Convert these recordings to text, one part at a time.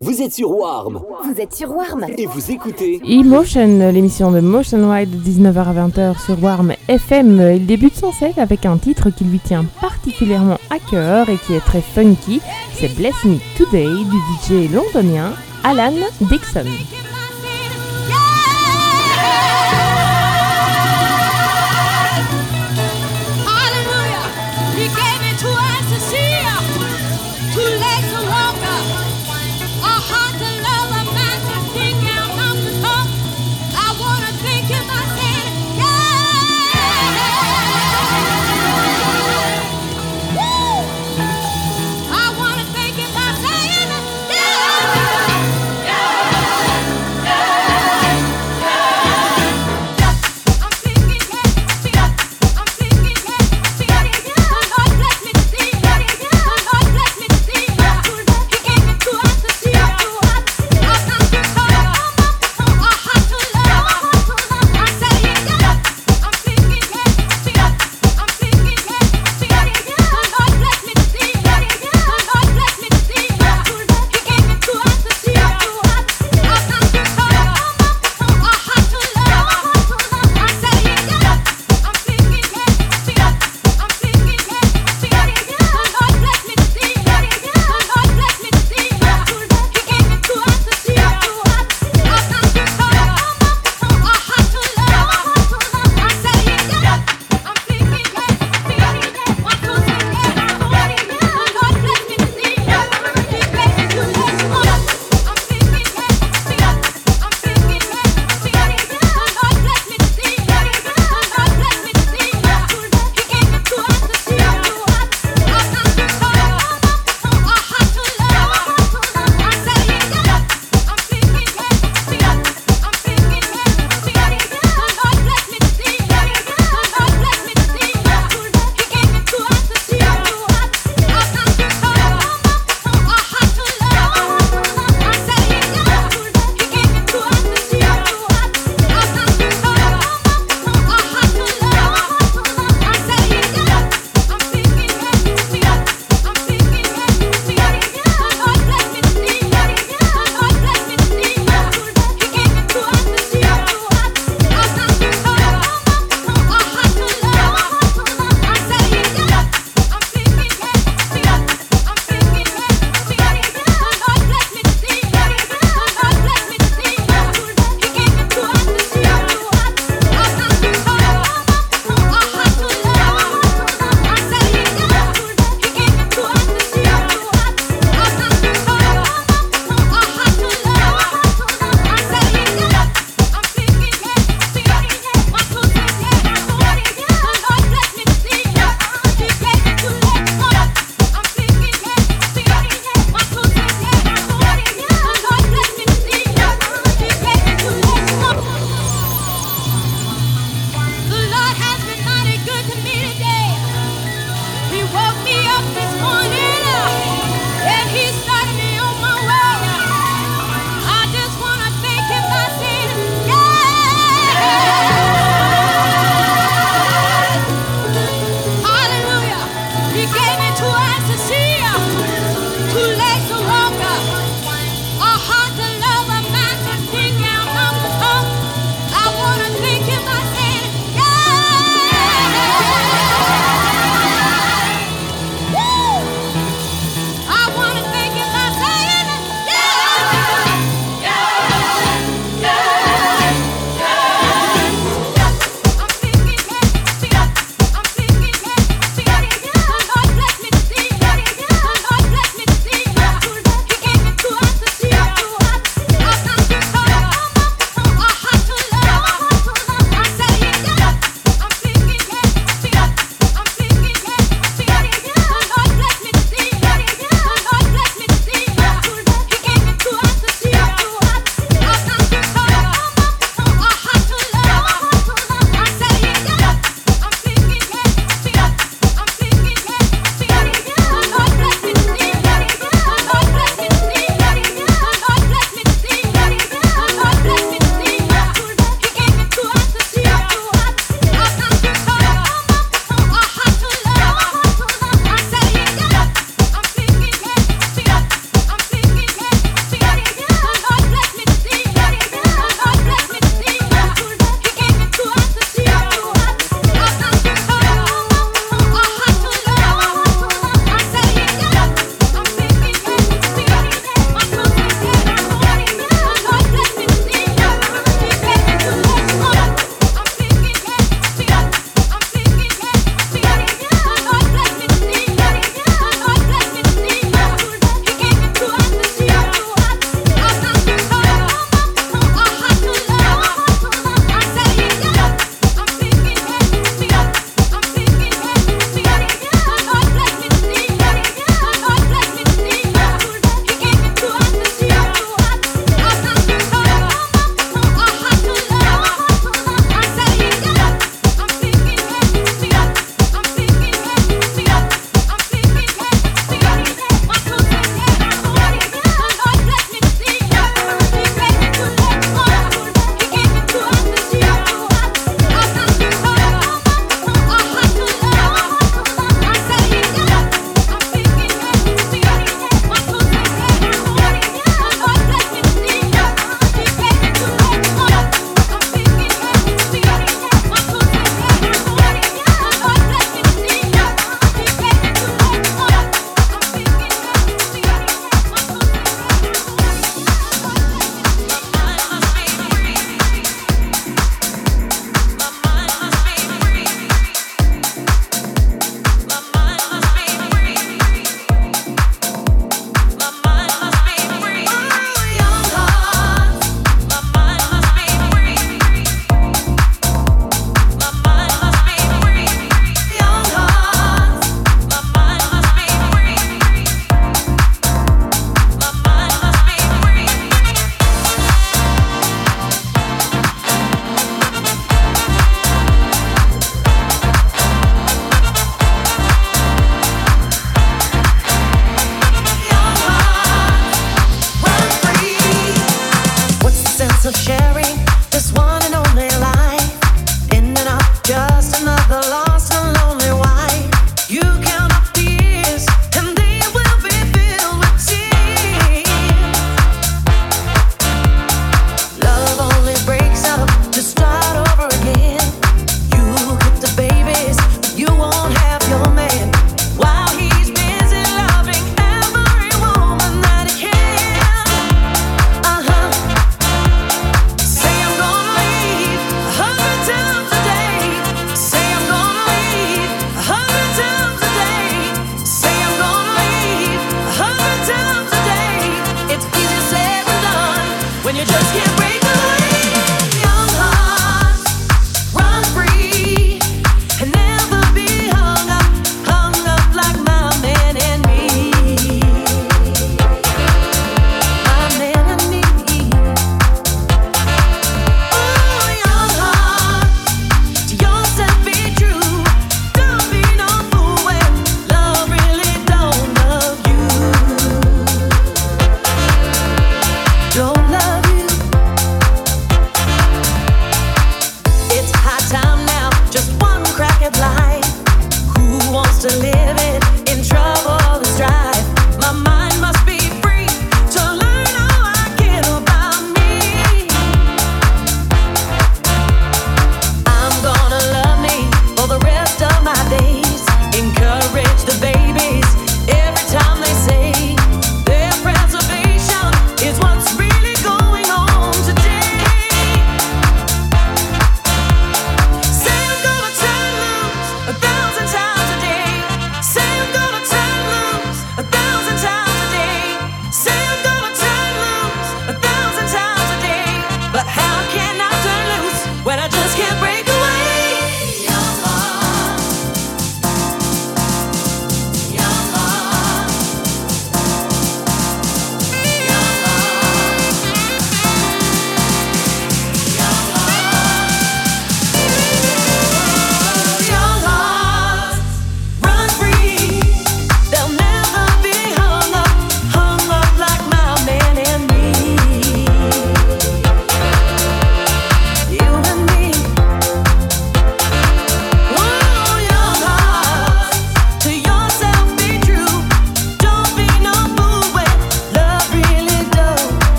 Vous êtes sur Warm Vous êtes sur Warm et vous écoutez E-Motion, l'émission de Motion Wide de 19h à 20h sur Warm FM. Il débute son set avec un titre qui lui tient particulièrement à cœur et qui est très funky. C'est Bless Me Today du DJ londonien Alan Dixon.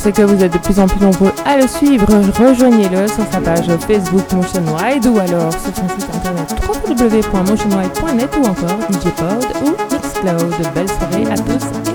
Parce que vous êtes de plus en plus nombreux à le suivre, rejoignez-le sur sa page Facebook Motion Wide ou alors sur son site internet www.motionwide.net ou encore DJpod ou Mixcloud. Belle soirée à tous